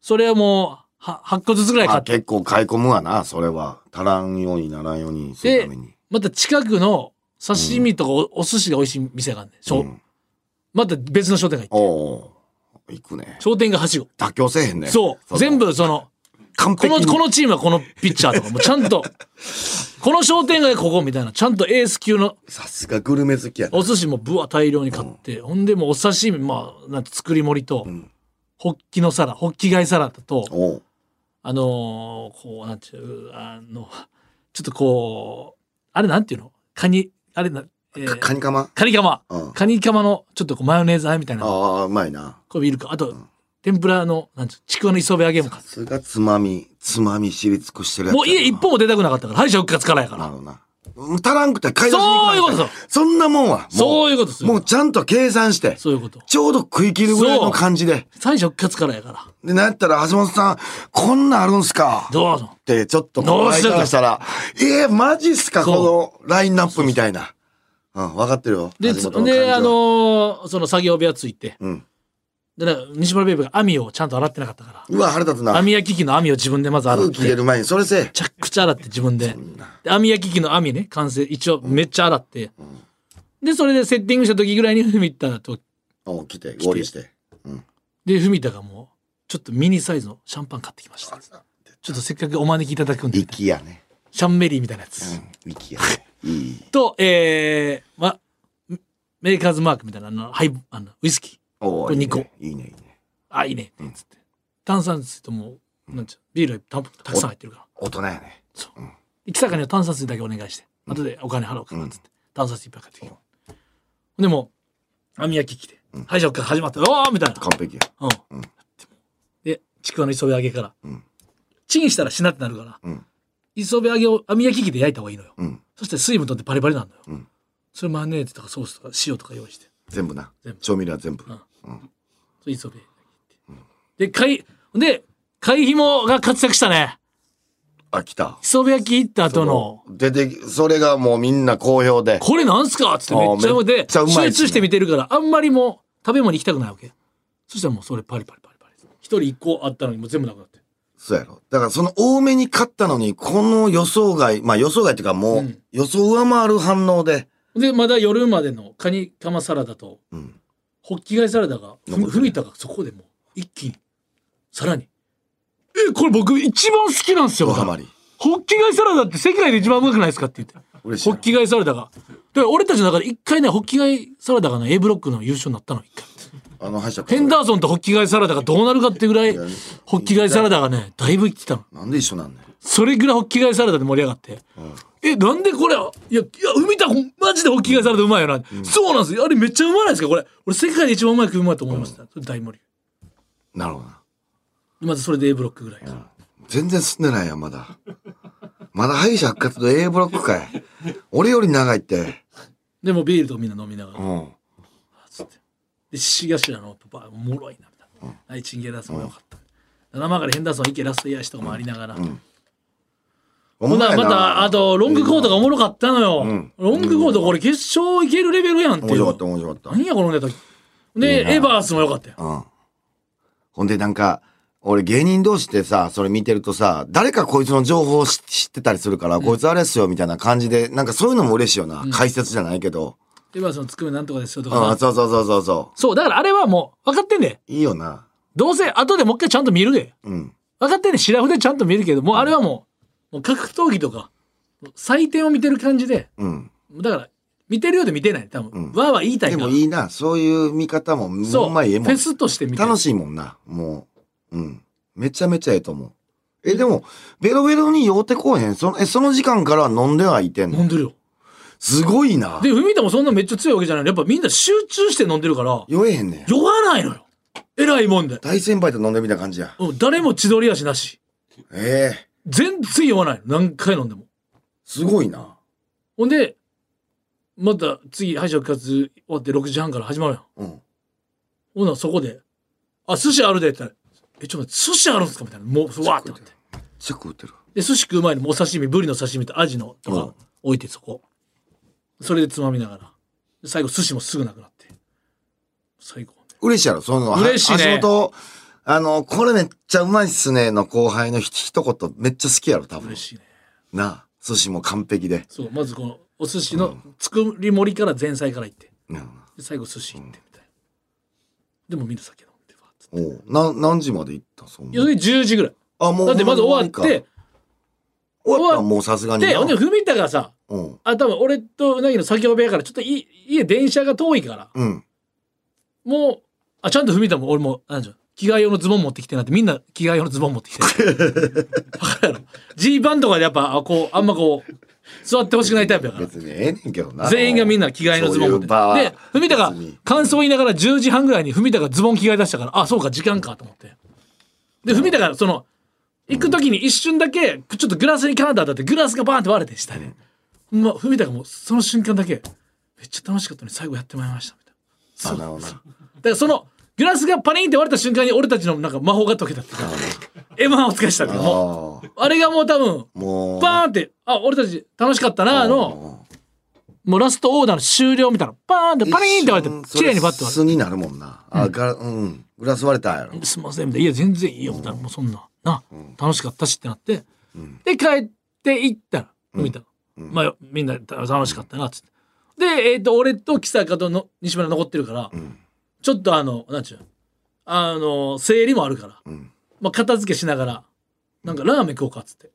それはもうは8個ずつぐらい買あって。結構買い込むわな、それは。足らんようにならんようにするでために。また近くの刺身とかお,、お寿司が美味しい店があんねん、また別の商店街行って。おおう。行くね。商店街はしご妥協せえへんね。そう。全部そのこ完璧に。のこのチームはこのピッチャーとか。もちゃんと この商店街ここみたいなちゃんとエース級のさすがグルメ好きやな。お寿司もぶわ大量に買って、ほんでもうお刺身まあなんて作り盛りと、ホッキのサラホッキ貝サラダとおう。あのーこうなんていうあのちょっとこうあれなんていうの？カニあれな、えーかカニカマ？カニカマ、うん。カニカマのちょっとこうマヨネーズあえみたいな。ああ、うまいな。これいるか。あと、天ぷらのなんていうちくわの磯辺揚げも買っさすがつまみ、つまみ知り尽くしてるやつもう家一歩も出たくなかったから。敗者復活からやから。なるほどな。うん足らんくて買い出しに行くそういうことそんなもんは。もそういうことですよ。もうちゃんと計算して、そういうこと。ちょうど食い切るぐらいの感じで。敗者復活からやから。で、なんやったら橋本さん、こんなんあるんすか？どうぞ。って、ちょっとどうしてからしたら、えー、マジっすか？そう。このラインナップみたいな。うん、分かってるよ。でであのーその作業部屋ついて、うん。でなんか西村ベイブが網をちゃんと洗ってなかったから。うわ、腹立つな。網焼き器の網を自分でまず洗っ空気入れてる前に、それせえ。め。ちゃくちゃ洗って自分で。で網焼き器の網ね完成。一応めっちゃ洗って、でそれでセッティングした時ぐらいに文田とお来て、合流して。で文田がもうちょっとミニサイズのシャンパン買ってきました。ちょっとせっかくお招きいただくんで。息やね。シャンメリーみたいなやつ、うん、息やね。いい。とえー、まメーカーズマークみたいなあのハイあのウイスキーこれ二個いいね、いいね。あいいねつって、炭酸水ともうなんちゅうビールたたくさん入ってるから大人やね。木坂には炭酸水だけお願いして、後でお金払おうかなっつって、炭酸水いっぱい買ってきて。でも、網焼き来て、敗者復活始まった。おーみたいな。完璧や。うん。で、ちくわの磯辺揚げから、チンしたらしなってなるから、ん磯辺揚げを網焼き器で焼いた方がいいのよ。うん。そして水分取ってパリパリなんだよ。んそれマヨネーズとかソースとか塩とか用意して。全部な全部。調味料は全部。それ磯辺焼いて。で、貝、で、貝紐が活躍したね。あ、来た。磯辺焼き行った後の、出てき、それがもうみんな好評で。これなんすか？っつってめっちゃうまいっすね集中して見てるからあんまりもう食べ物行きたくないわけそしたらもうそれパリパリパリパリ一人一個あったのにもう全部なくなってそうやろ。だからその多めに買ったのに、この予想外、まあ予想外っていうかもう、予想上回る反応で。でまだ夜までのカニカマサラダと、んホッキ貝サラダがふ残ってるふみたがそこでもう一気に。さらに。えこれ僕一番好きなんですよ。ホッキ貝サラダって世界で一番うまくないですかって言って。ホッキ貝サラダがだか。ら俺たちの中で一回ねホッキ貝サラダがね A ブロックの優勝になったの一回。あのヘンダーソンとホッキ貝サラダがどうなるかってぐらい、ホッキ貝サラダがね、だいぶいってたの。なんで一緒なんねん。それぐらいホッキ貝サラダで盛り上がって。え、なんでこれ、いや、いや、海田、マジでホッキ貝サラダうまいよな。そうなんですよ。あれめっちゃうまないですかこれ。俺世界で一番うまい食うまいと思いました。それ大盛なるほどな。り。まずそれで A ブロックぐらいか。全然進んでないやん、まだ。まだ敗者復活と A ブロックかい。俺より長いって。でもビールとみんな飲みながら。うん。つって。で、獅子頭のパパ、おもろいな、みたいな。はい、チンゲラスもよかった。生からヘンダーソン、池ラストイヤーシとかもありながら。ほほんならまた、あと、ロングコートがおもろかったのよ。んロングコートこれ決勝いけるレベルやんっていう。面白かった、面白かった。何やこのネタ。で、エバースもよかったよ。うん。ほんでなんか、俺芸人同士ってさ、それ見てるとさ、誰かこいつの情報を知知ってたりするから、こいつあれっすよ、みたいな感じで、なんかそういうのも嬉しいよな。解説じゃないけど。エバースのつくめなんとかですよとかうん、な。そうそうそうそうそそう、だからあれはもう分かってんで。う。いいよな。どうせ後でもう一回ちゃんと見るで。うん。分かってんで、シラフでちゃんと見るけど、もうあれはもう、もう格闘技とか、採点を見てる感じで、うん。だから、見てるようで見てない。多分、わーわー言いたいでから。もいいな。そういう見方も、そう。まええもんェ。スとして見てる楽しいもんな。もう。うん。めちゃめちゃええと思う。え、でも、ベロベロに酔うてこうへん？その、え、その時間から飲んではいてんの？飲んでるよ。すごいな。で、文田もそんなめっちゃ強いわけじゃないのやっぱみんな集中して飲んでるから、酔えへんねん。酔わないのよ。偉いもんで。大先輩と飲んでみた感じや。うん誰も千鳥足なし。ええ全然酔わないの。何回飲んでも。すごいな。ほんで、また次、敗者復活終わって6時半から始まるやん。うん。ほな、そこで、あ、寿司あるでって言ったら、え、ちょっと待って、寿司あるんすかみたいな。もう、わーってなって。めっちゃ食うてる。で、寿司食う前にもうお刺身、ブリの刺身とアジのとうんか置いてそこ。それでつまみながら。で最後寿司もすぐなくなって。最後。嬉しいやろ、その、嬉しいね橋本、あの、これめっちゃうまいっすねの後輩のひ一言めっちゃ好きやろ、多分嬉。しいね。なあ、寿司も完璧で。そう、まずこの、お寿司の作り盛りから前菜から行って。うん。で、最後寿司行ってみたいな。でもみんな酒飲んで、わーっつっておうな、何時まで行ったそんないや、それ10時ぐらい。あ、もう。だってまず終わって、終わったらもうさすがにな。で、ほんで、文田がさ、うん。あ、多分俺とうなぎの作業部屋からちょっとい家電車が遠いから、うん。もう、あ、ちゃんと文田も俺も、なんじゃ、着替え用のズボン持ってきてなって、みんな着替え用のズボン持ってきて。G バンとかでやっぱ、あこう、あんまこう、座ってほしくないタイプやから。別にええねんけどな。全員がみんな着替えのズボン持って。で、文田が感想言いながら10時半ぐらいに文田がズボン着替え出したから、あ、そうか、時間かと思って。で、文田がその、行く時に一瞬だけ、ちょっとグラスにカーンと当たって、グラスがバーンって割れて、下で。まあ、文田がもうその瞬間だけ、めっちゃ楽しかったのに最後やってまいりました、みたいな。あ、なるほどな。だからその、グラスがパリンって割れた瞬間に俺たちのなんか魔法が解けたっていうか、M1 お疲れしたけども、ああれがもう多分、あ。もう。バーンって、あ、俺たち楽しかったな、の、もうラストオーダーの終了みたいな、バーンってパリーンって割れて、綺麗にバッて割素になるもんな。あ、が、うん。グラス割れたんやろ。すいません、みたいな、いや、全然いいよ、みたいな、もうそんな、な、楽しかったしってなって、で、帰って行ったら、見た。まあ、みんな楽しかったな、つって。で、えっ、と、俺と木坂との西村残ってるから、ちょっとあの、なんちゅう、あの、整理もあるから、ん。まあ、片付けしながら、なんかラーメン食おうかっつって、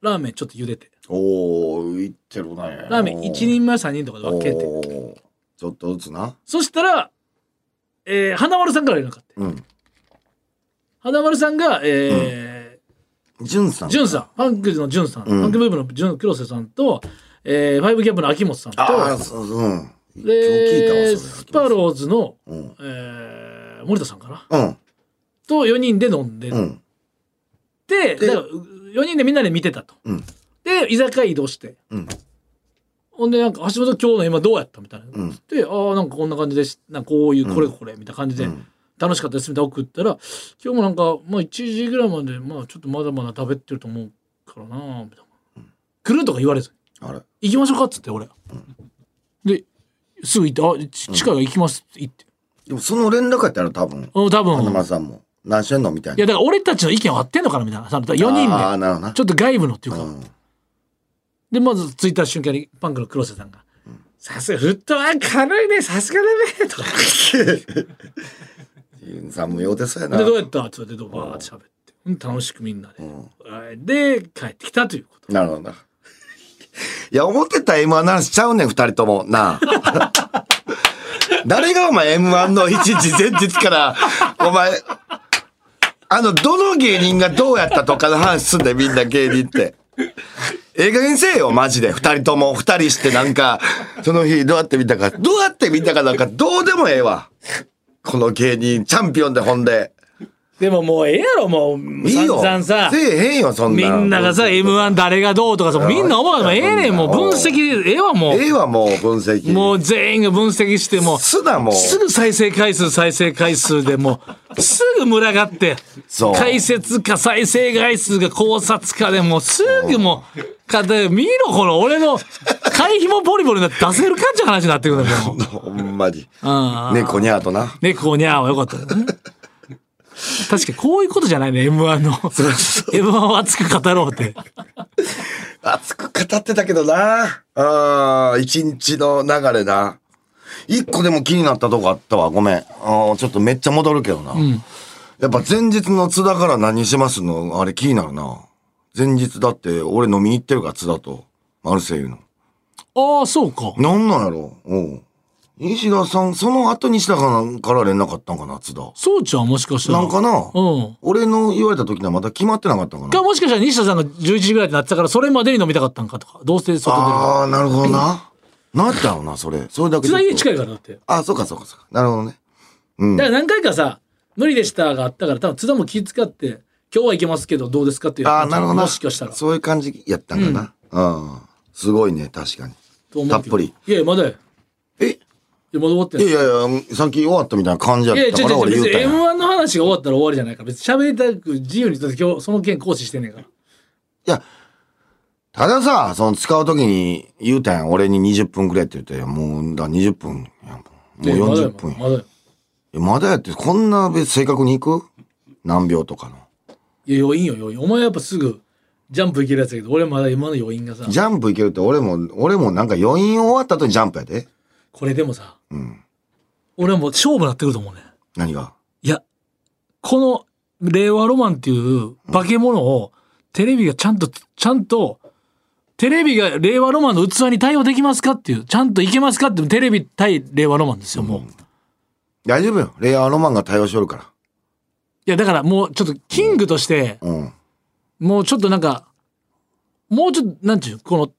ラーメンちょっと茹でて、おおいってるね。ラーメン1人前3人とかで分けて、ちょっとずつな。そしたら、えー、花丸さんから連絡あって、うん。花丸さんが、えじゅん。さん。ー、ジュンさん、ファンクズのジュンさん、ん。ファンクブーブのジュン黒瀬さんと、えー、ファイブキャップの秋元さんと、ああ、そう、うん。で、わ、スパローズの、うん。えー、森田さんかな？うん。と4人で飲んでて、うん。で、だから4人でみんなで見てたと。うん。で、居酒屋移動して、うん。ほんで、なんか、橋本今日の今どうやったみたいな。んで、ああ、なんかこんな感じでし、なんかこういう、これこれ、みたいな感じで、ん楽しかったですみたいな送ったら、今日もなんか、まあ1時ぐらいまで、まあちょっとまだまだ食べてると思うからな、みたいな。来るとか言われず。行きましょうかっつって、俺。で、すぐ行って、あ、ち近いから行きますって言って。でもその連絡やったら多分、うん、多分。花丸さんも、何してんのみたいいや、な。だから俺たちの意見は合ってんのかなみたいな。その4人で。ああ、なるほどな。ちょっと外部のっていうか。うんで、まず着いた瞬間にパンクの黒瀬さんが、さすが、フットワーク軽いね、さすがだね、とか。さんもようでそうやな。で、どうやったって言われて、バーって喋って。うん楽しくみんなで。はいで、帰ってきたということ。なるほどな。いや、思ってた M1 の話ちゃうねん、二人とも。なあ。誰がお前 M1 の一日前日から、お前、あの、どの芸人がどうやったとかの話すんだよ、みんな芸人って。ええ加減せえよ、マジで。二人とも、二人してなんか、その日どうやって見たか、どうやって見たかなんか、どうでもええわ。この芸人、チャンピオンでほんで。でももうええやろ、もう。いいよ。散々させ。えへんよ、そんな。みんながさ、M1 誰がどうとかさ、みんな思うのもええねん、もう分析、ええわ、もええわ、もう、分析。う。もう全員が分析して、もう。すな、もう。すぐ再生回数、再生回数でもう、すぐ群がって、そう解説か再生回数が考察かでもうすぐもう、かで見ろ、この俺の、会費もボリボリになって出せるかっちゅう話になってくるんだよ。もう ほんまに。ああ猫にゃーとな。猫にゃーはよかったよね。確かにこういうことじゃないね、M1 の。M1 を熱く語ろうって。熱く語ってたけどな。ああ、一日の流れな。一個でも気になったとこあったわ。ごめん。あーちょっとめっちゃ戻るけどな。やっぱ前日の津田から何しますの？あれ気になるな。前日だって俺飲みに行ってるから津田と。マルセイユの。ああ、そうか。なんなんやろ？おう。西田さん、その後西田から連絡あったんかな、津田。そうちゃんもしかしたら。なんかな、うん。俺の言われた時にはまだ決まってなかったんかな。か、もしかしたら西田さんが11時ぐらいってなってたから、それまでに飲みたかったんかとか。どうせ外出るかああ、なるほどな。なんだろうな、それ。それだら。け津田家近い。いからだって。あ、そうかそうかそうか。なるほどね。うんだ。から何回かさ、無理でしたがあったから、多分津田も気遣って、今日は行けますけどどうですかっていうああ、なるほどな。もしかしたら。そういう感じやったんかな。うん。すごいね、確かに。たっぷり。いやいや、まだよ。えいや、まだ終わってないい。やいやいや、さっき終わったみたいな感じやいやいや、ったから俺言うたんや。い M1 の話が終わったら終わりじゃないから、別に喋りたく自由に、だって今日その件行使してんねんから。や、たださ、その使うときに言うたやん。俺に20分くれって言って、もう、だ20分やん。もういやまだよ40分や。まだやまだやって、こんな別正確に行く？何秒とかの。いや、余韻よ、余韻。お前やっぱすぐ、ジャンプいけるやつやけど、俺まだ今の余韻がさ、ジャンプいけるって俺も、俺もなんか余韻終わった後にジャンプやで。これでもさ、うん。俺はもう勝負なってくると思うね。何が？いや、この令和ロマンっていう化け物をテレビがちゃんと、ちゃんと、テレビが令和ロマンの器に対応できますかっていう、ちゃんといけますかっていう、テレビ対令和ロマンですよ、もう。い大丈夫よ。レイヤーロマンが対応しよるかや、だからもうちょっとキングとして、ら。うん。もうちょっとなんか、もうちょっと、なんていう、この、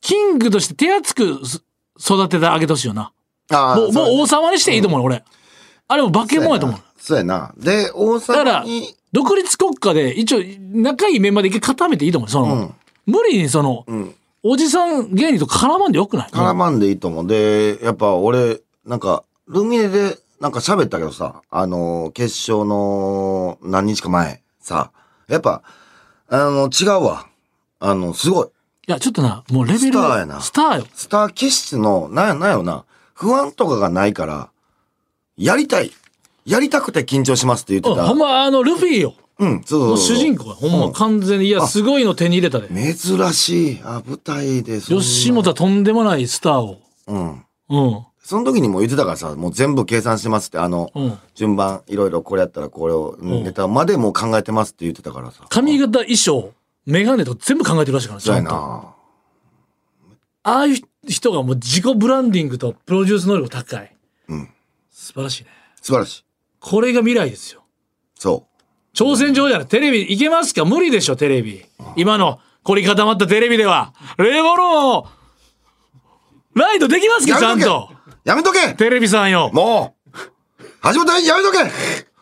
キングとして手厚くす育ててあげてほしいよな。もう、もう王そ様にしていいと思うの、俺。あれも化け物やと思う。そうやな。で、王だから独立国家で一応仲いいメンバーで一回固めていいと思う。その、うん無理にその、んおじさん芸人と絡まんでよくない絡まんでいいと思う。で、やっぱ俺、なんか、ルミネで、なんか喋ったけどさ、あの、決勝の何日か前、さ、やっぱ、あの、違うわ。あの、すごい。いや、ちょっとな、もうレベル。スターやなスターよ。スター気質の、なんや、なんやろな、不安とかがないから、やりたい。やりたくて緊張しますって言ってた。うんほんま、あの、ルフィよ。うん、そうそうそうの主人公やほんま、うん完全に。いや、すごいの手に入れたで。珍しい。あ、舞台でそんな。吉本はとんでもないスターを。うん。うん。その時にも言ってたからさ、もう全部計算してますって、あの、うん順番、いろいろこれやったらこれを、ネタまでもう考えてますって言ってたからさ。髪型、衣装、メガネとか全部考えてるらしいから、ちそうや。な。ああいう人がもう自己ブランディングとプロデュース能力高い。うん。素晴らしいね。素晴らしい。これが未来ですよ。そ挑戦状じゃない。テレビいけますか？無理でしょ、テレビ。今の凝り固まったテレビでは。レボロを、ライトできますう。かちゃんやと。やめとけテレビさんよ。もう橋本やめとけ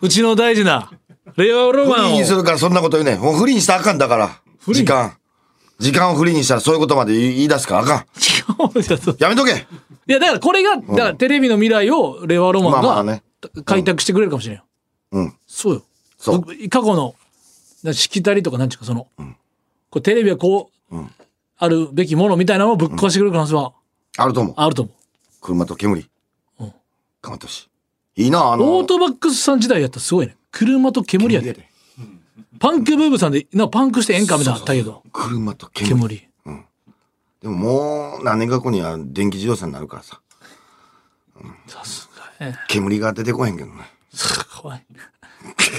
うちの大事な、レオロフマンをリーにす。るからそんなこと言うねん。もうフリーにしたらあかんだから。時間。時間をフリーにしたらそういうことまで言い出すからあかん。やめとけいや、だからこれが、だからテレビの未来をレオロマンがまあまあね開拓してくれるかもしれんよ。うん。そうよ。そう僕過去の、なしきたりとかなんちゅうか、その、こうテレビはこう、あるべきものみたいなのをぶっ壊してくれる可能性はあると思う。あると思う。車と煙。うん頑張ってほしい。いいな、あの。オートバックスさん時代やったらすごいね。車と煙やで。で。パンクブーブーさんで、なパンクしてええんかみたいなのあったけど。車と煙。煙。でももう何年か後には電気自動車になるからさ。さすがね。煙が出てこへんけどね。怖い。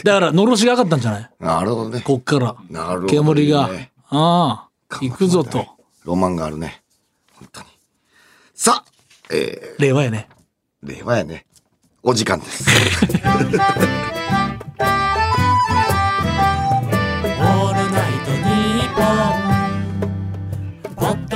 だから、のろしがかったんじゃない？なるほどね。こっから。なるほどね煙が。ああ、行くぞと。ロマンがあるね。本当に。さあ、え令和やね。ー、令和やね。お時間です。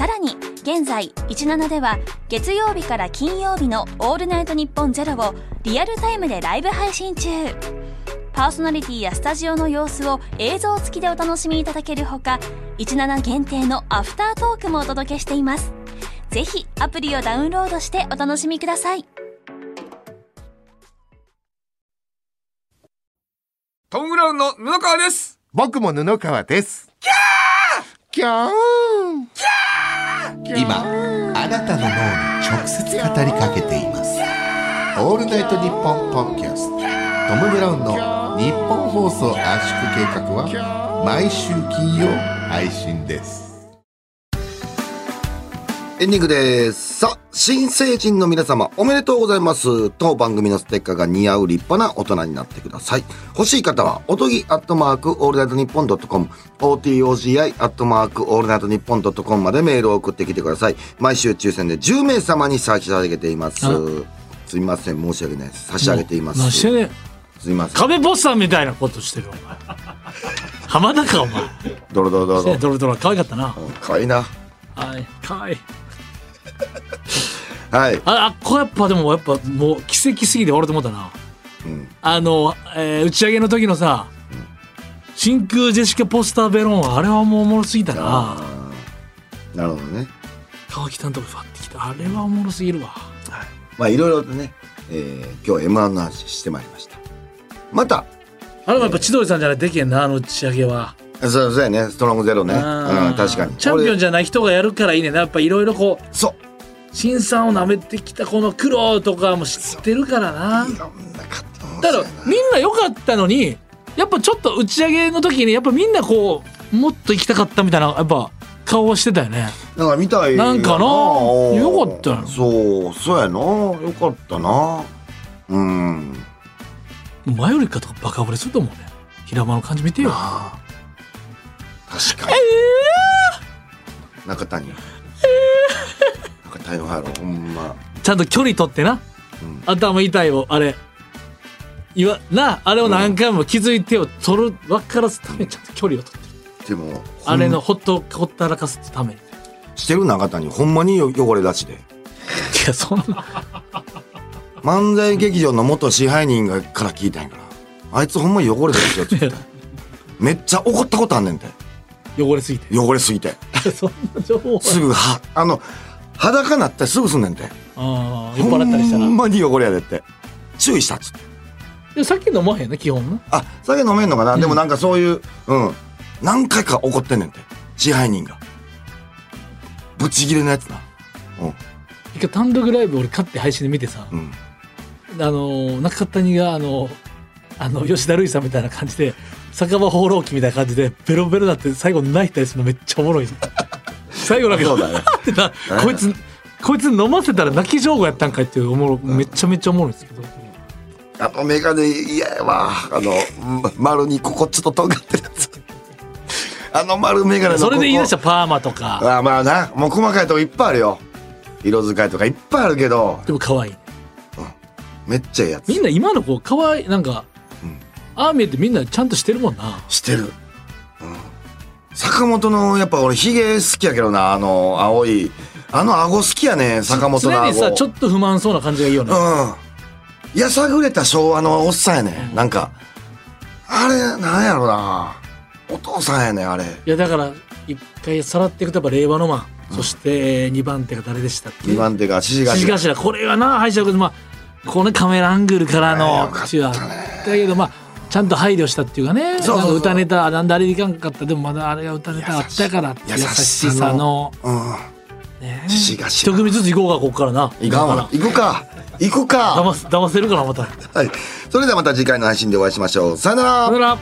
さらに現在17では月曜日から金曜日の「オールナイトニッポンゼロをリアルタイムでライブ配信中。パーソナリティやスタジオの様子を映像付きでお楽しみいただけるほか17限定のアフタートークもお届けしています。ぜひアプリをダウンロードしてお楽しみください。トム・ブラウンの布川です。僕も布川ですキャー今あなたの脳に直接語りかけています。オールナイトニッポン」ポッドキャスト。トム・ブラウンの日本放送圧縮計画は毎週金曜配信ですエンディングです。さあ、新成人の皆様、おめでとうございます。当番組のステッカーが似合う立派な大人になってください。欲しい方は、おとぎアットマークオールナイトニッポンドットコム、OTOGI アットマークオールナイトニッポンドットコムまでメールを送ってきてください。毎週抽選で10名様に差し上げていますあ。すみません、申し訳ないです。差し上げています。すみません。壁ポスターみたいなことしてるお前浜田かお前ドロドロドロドロ。ドロ可愛かったなかわいいな。はい可愛い はい。ああこれやっぱでもやっぱもう奇跡すぎて俺と思ったなうん。あの、えー打ち上げの時のさ、真空ジェシカポスターベロンあれはもうおもろすぎたななるほどね。川北のとこファってきたあれはおもろすぎるわまあ、いろいろとね、えー、今日 M1 の話してまいりました。また、あれもやっぱ千鳥さんじゃないとできへんなあの打ち上げはそうそうやね、ストロングゼロね。うん、確かに。チャンピオンじじゃない人がやるからいいねやっぱいろいろこうそう。新さんを舐めてきたこの苦労とかも知ってるからな。いろんな葛藤だからみんな良かったのにやっぱちょっと打ち上げの時にやっぱみんなこうもっと行きたかったみたいなやっぱ顔はしてたよね。なんか見たいな。んかな？よかったよ。そう、そうやな。よかったな。うん。マヨリカとかバカ売れすると思うね。平間の感じ見てよ。あー確かに。中谷。中谷の入ろほんま。ちゃんと距離取ってな、うん。頭痛いをあれ。いわなあれを何回も気づいてを取る分からすためにちゃんと距離を取ってる。でも、あれのほっとほったらかすために。してる中谷、ほんまによ汚れ出しで。いやそんな。漫才劇場の元支配人がから聞いたんやから。あいつほんま汚れてるよって めっちゃ怒ったことあんねんて。汚れすぎて。汚れすぎて。そんな情報すぐはあの裸なってすぐすんねんて。ああ酔っ払ったりしたら。ほんまに汚れやでって。注意したっつって。でさっき飲まへんね基本なあ酒飲めんのかな、でもなんかそういううん。何回か怒ってんねんて。支配人が。ブチギレのやつな。一回単独ライブ俺買って配信で見てさ、うん。あの中谷があのあの吉田類さんみたいな感じで酒場放浪記みたいな感じでベロベロなって最後泣いたりするのめっちゃおもろい 最後なんかそうだねってなこいつこいつ飲ませたら泣き上手やったんかいっていうおもろめちゃめちゃおもろいんですけど。あのメガネ嫌やわ。あのま丸にここちょっと尖ってるやつ。あの丸メガネのそれで言い出したパーマとか。あまあな。もう細かいとこいっぱいあるよ。色使いとかいっぱいあるけど。でも可愛い。めっちゃええやつ。みんな今の子可愛いなんか、ああ見えてみんなちゃんとしてるもんな。してる、うん、坂本のやっぱ俺ヒゲ好きやけどなあの青い。あの顎好きやね坂本の常顎にさちょっと不満そうな感じがいいよね、うん。やさぐれた昭和のおっさんやね、なんか。あれなんやろな。お父さんやねあれ。いやだから一回さらっていくとやっぱ令和のマン、そして2番手が誰でしたっけ？2番手が獅子頭。頭。これがな敗者まあこのカメラアングルからのかったね。口はだけどまあちゃんと配慮したっていうかね。歌ネタなんであれいかんかったでもまだあれが歌ネタあったから優優ししささの。うん。ね。一組ずつ行こうかここからな。行かんわ。行くか。行くか。騙す騙せるからまた。さはい。それではまた次回の配信でお会いしましょう。さよなら。よなら